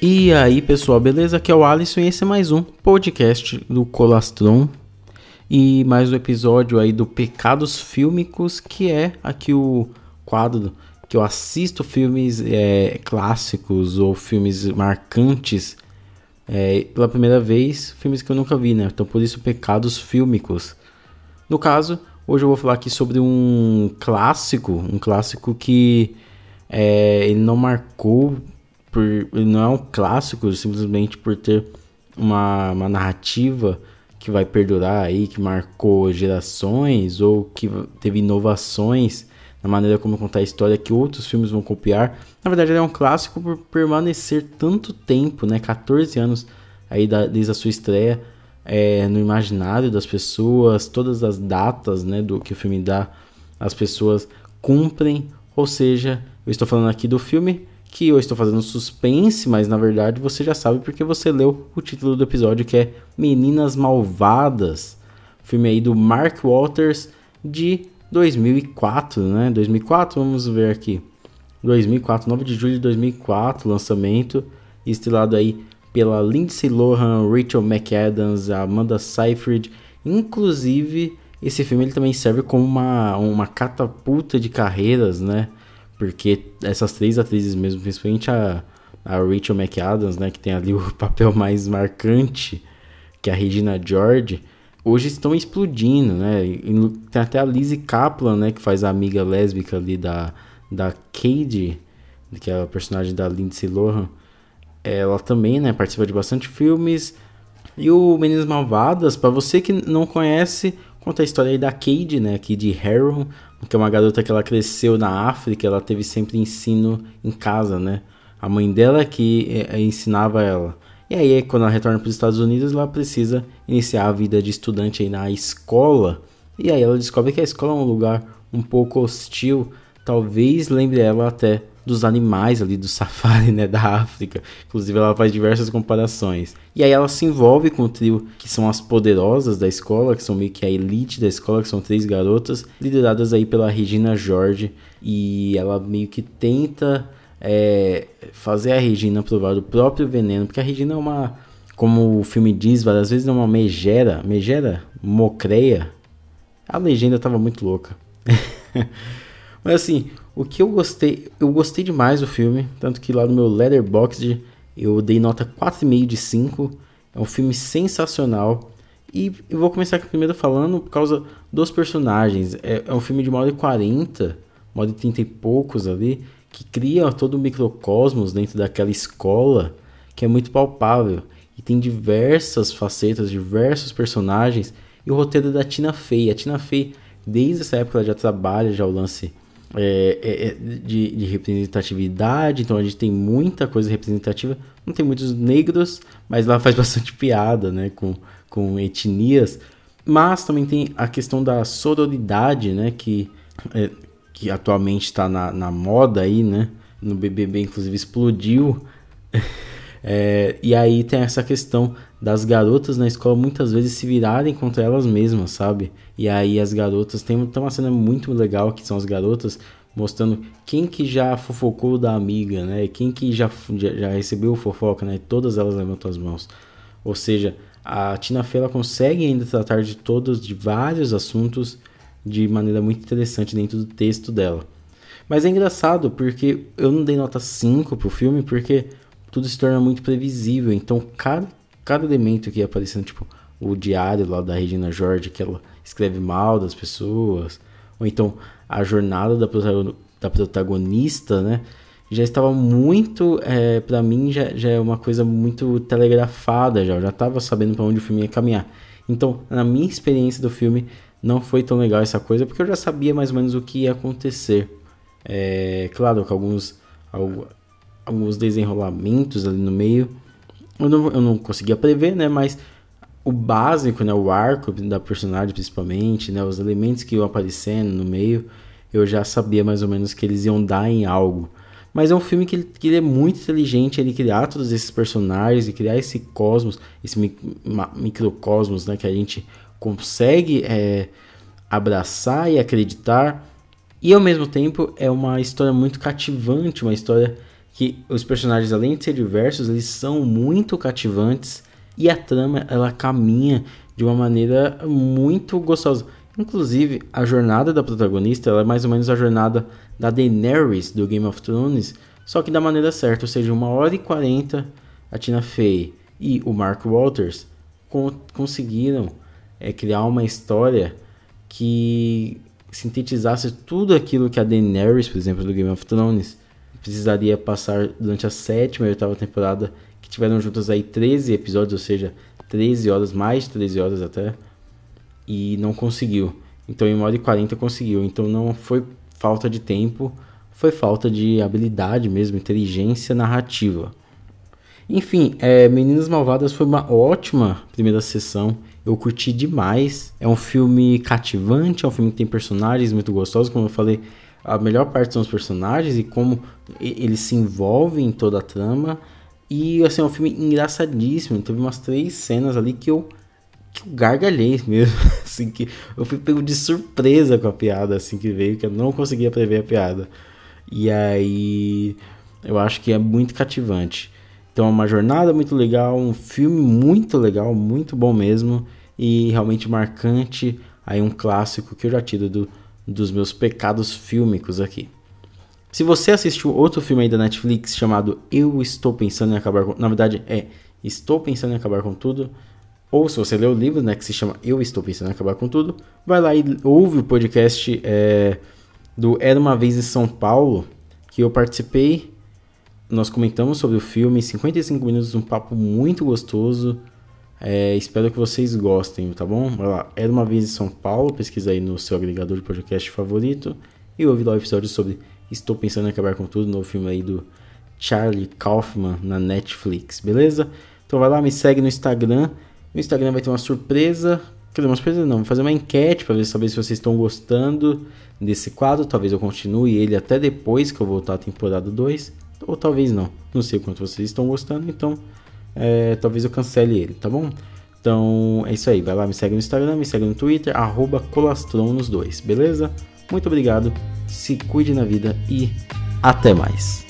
E aí pessoal, beleza? Aqui é o Alisson e esse é mais um podcast do Colastron e mais um episódio aí do Pecados Fílmicos, que é aqui o quadro que eu assisto filmes é, clássicos ou filmes marcantes é, pela primeira vez, filmes que eu nunca vi, né? Então por isso Pecados Fílmicos. No caso, hoje eu vou falar aqui sobre um clássico, um clássico que é, ele não marcou por, não é um clássico simplesmente por ter uma, uma narrativa que vai perdurar aí, que marcou gerações ou que teve inovações na maneira como contar a história que outros filmes vão copiar. Na verdade, ele é um clássico por permanecer tanto tempo, né, 14 anos aí da, desde a sua estreia é, no imaginário das pessoas, todas as datas, né, do que o filme dá, as pessoas cumprem. Ou seja, eu estou falando aqui do filme que eu estou fazendo suspense, mas na verdade você já sabe porque você leu o título do episódio que é Meninas Malvadas, filme aí do Mark Walters de 2004, né? 2004, vamos ver aqui. 2004, 9 de julho de 2004, lançamento, estrelado aí pela Lindsay Lohan, Rachel McAdams, Amanda Seyfried, inclusive esse filme ele também serve como uma, uma catapulta de carreiras, né? Porque essas três atrizes mesmo, principalmente a, a Rachel McAdams, né, que tem ali o papel mais marcante, que é a Regina George, hoje estão explodindo, né? E tem até a Lizzie Kaplan, né, que faz a amiga lésbica ali da, da Cade, que é a personagem da Lindsay Lohan. Ela também, né, participa de bastante filmes. E o Meninas Malvadas, para você que não conhece, conta a história aí da Cade, né, aqui de Harrow, que é uma garota que ela cresceu na África, ela teve sempre ensino em casa, né? A mãe dela que é, ensinava ela. E aí, quando ela retorna para os Estados Unidos, ela precisa iniciar a vida de estudante aí na escola. E aí ela descobre que a escola é um lugar um pouco hostil, talvez lembre ela até dos animais ali do safari, né, da África. Inclusive ela faz diversas comparações. E aí ela se envolve com o trio que são as poderosas da escola, que são meio que a elite da escola, que são três garotas, lideradas aí pela Regina George. E ela meio que tenta é, fazer a Regina provar o próprio veneno, porque a Regina é uma, como o filme diz várias vezes, é uma megera, megera, mocreia. A legenda tava muito louca. Mas assim, o que eu gostei, eu gostei demais do filme, tanto que lá no meu Letterboxd eu dei nota 4,5 de 5. É um filme sensacional. E eu vou começar primeiro falando por causa dos personagens. É, é um filme de uma hora e 40, uma hora e 30 e poucos ali, que cria todo o microcosmos dentro daquela escola que é muito palpável. E tem diversas facetas, diversos personagens. E o roteiro é da Tina Fey. A Tina Fey, desde essa época, ela já trabalha já o lance é, é, é, de, de, representatividade, então a gente tem muita coisa representativa. Não tem muitos negros, mas lá faz bastante piada né, com, com etnias. Mas também tem a questão da sororidade, né, que, é, que atualmente está na, na moda aí, né? No BBB, inclusive, explodiu. É, e aí tem essa questão das garotas na escola muitas vezes se virarem contra elas mesmas, sabe? E aí as garotas tem, tem uma cena muito legal que são as garotas mostrando quem que já fofocou da amiga, né? Quem que já, já, já recebeu fofoca, né? Todas elas levantam as mãos. Ou seja, a Tina Fey ela consegue ainda tratar de todos, de vários assuntos de maneira muito interessante dentro do texto dela. Mas é engraçado porque eu não dei nota 5 pro filme porque tudo se torna muito previsível. Então, cada, cada elemento que ia aparecendo, tipo o diário lá da Regina George, que ela escreve mal das pessoas, ou então a jornada da, da protagonista, né? Já estava muito, é, para mim, já, já é uma coisa muito telegrafada, já. Eu já estava sabendo para onde o filme ia caminhar. Então, na minha experiência do filme, não foi tão legal essa coisa, porque eu já sabia mais ou menos o que ia acontecer. É, claro que alguns, alguns desenrolamentos ali no meio. Eu não, eu não conseguia prever, né? Mas o básico, né? O arco da personagem, principalmente, né? Os elementos que iam aparecendo no meio, eu já sabia mais ou menos que eles iam dar em algo. Mas é um filme que ele, que ele é muito inteligente, ele criar todos esses personagens e criar esse cosmos, esse microcosmos, né? Que a gente consegue é, abraçar e acreditar. E ao mesmo tempo é uma história muito cativante, uma história que os personagens, além de ser diversos, eles são muito cativantes e a trama ela caminha de uma maneira muito gostosa. Inclusive, a jornada da protagonista é mais ou menos a jornada da Daenerys do Game of Thrones, só que da maneira certa, ou seja, uma hora e quarenta a Tina Fey e o Mark Walters conseguiram é, criar uma história que sintetizasse tudo aquilo que a Daenerys, por exemplo, do Game of Thrones, precisaria passar durante a sétima e oitava temporada, que tiveram juntas aí 13 episódios, ou seja, 13 horas, mais de 13 horas até, e não conseguiu. Então em 1 hora e 40 conseguiu. Então não foi falta de tempo, foi falta de habilidade mesmo, inteligência narrativa. Enfim, é, Meninas Malvadas foi uma ótima primeira sessão. Eu curti demais. É um filme cativante, é um filme que tem personagens muito gostosos, como eu falei. A melhor parte são os personagens e como eles se envolvem em toda a trama. E assim, é um filme engraçadíssimo. Teve umas três cenas ali que eu, que eu gargalhei mesmo. Assim, que eu fui pego de surpresa com a piada assim que veio, que eu não conseguia prever a piada. E aí eu acho que é muito cativante. Então é uma jornada muito legal, um filme muito legal, muito bom mesmo e realmente marcante. Aí um clássico que eu já tiro do, dos meus pecados fílmicos aqui. Se você assistiu outro filme aí da Netflix chamado Eu Estou Pensando em Acabar com... Na verdade é Estou Pensando em Acabar com Tudo. Ou se você leu o livro, né, que se chama Eu Estou Pensando em Acabar com Tudo, vai lá e ouve o podcast é, do Era Uma Vez em São Paulo, que eu participei nós comentamos sobre o filme, 55 minutos, um papo muito gostoso. É, espero que vocês gostem, tá bom? Vai lá, Era uma vez em São Paulo, pesquisa aí no seu agregador de podcast favorito e ouvi lá o episódio sobre Estou Pensando em Acabar com Tudo, no filme aí do Charlie Kaufman na Netflix, beleza? Então vai lá, me segue no Instagram. No Instagram vai ter uma surpresa. Quer dizer, uma surpresa não, vou fazer uma enquete para saber se vocês estão gostando desse quadro. Talvez eu continue ele até depois que eu voltar à temporada 2 ou talvez não. Não sei quanto vocês estão gostando, então é, talvez eu cancele ele, tá bom? Então é isso aí, vai lá, me segue no Instagram, me segue no Twitter, arroba Colastron nos dois, beleza? Muito obrigado, se cuide na vida e até mais.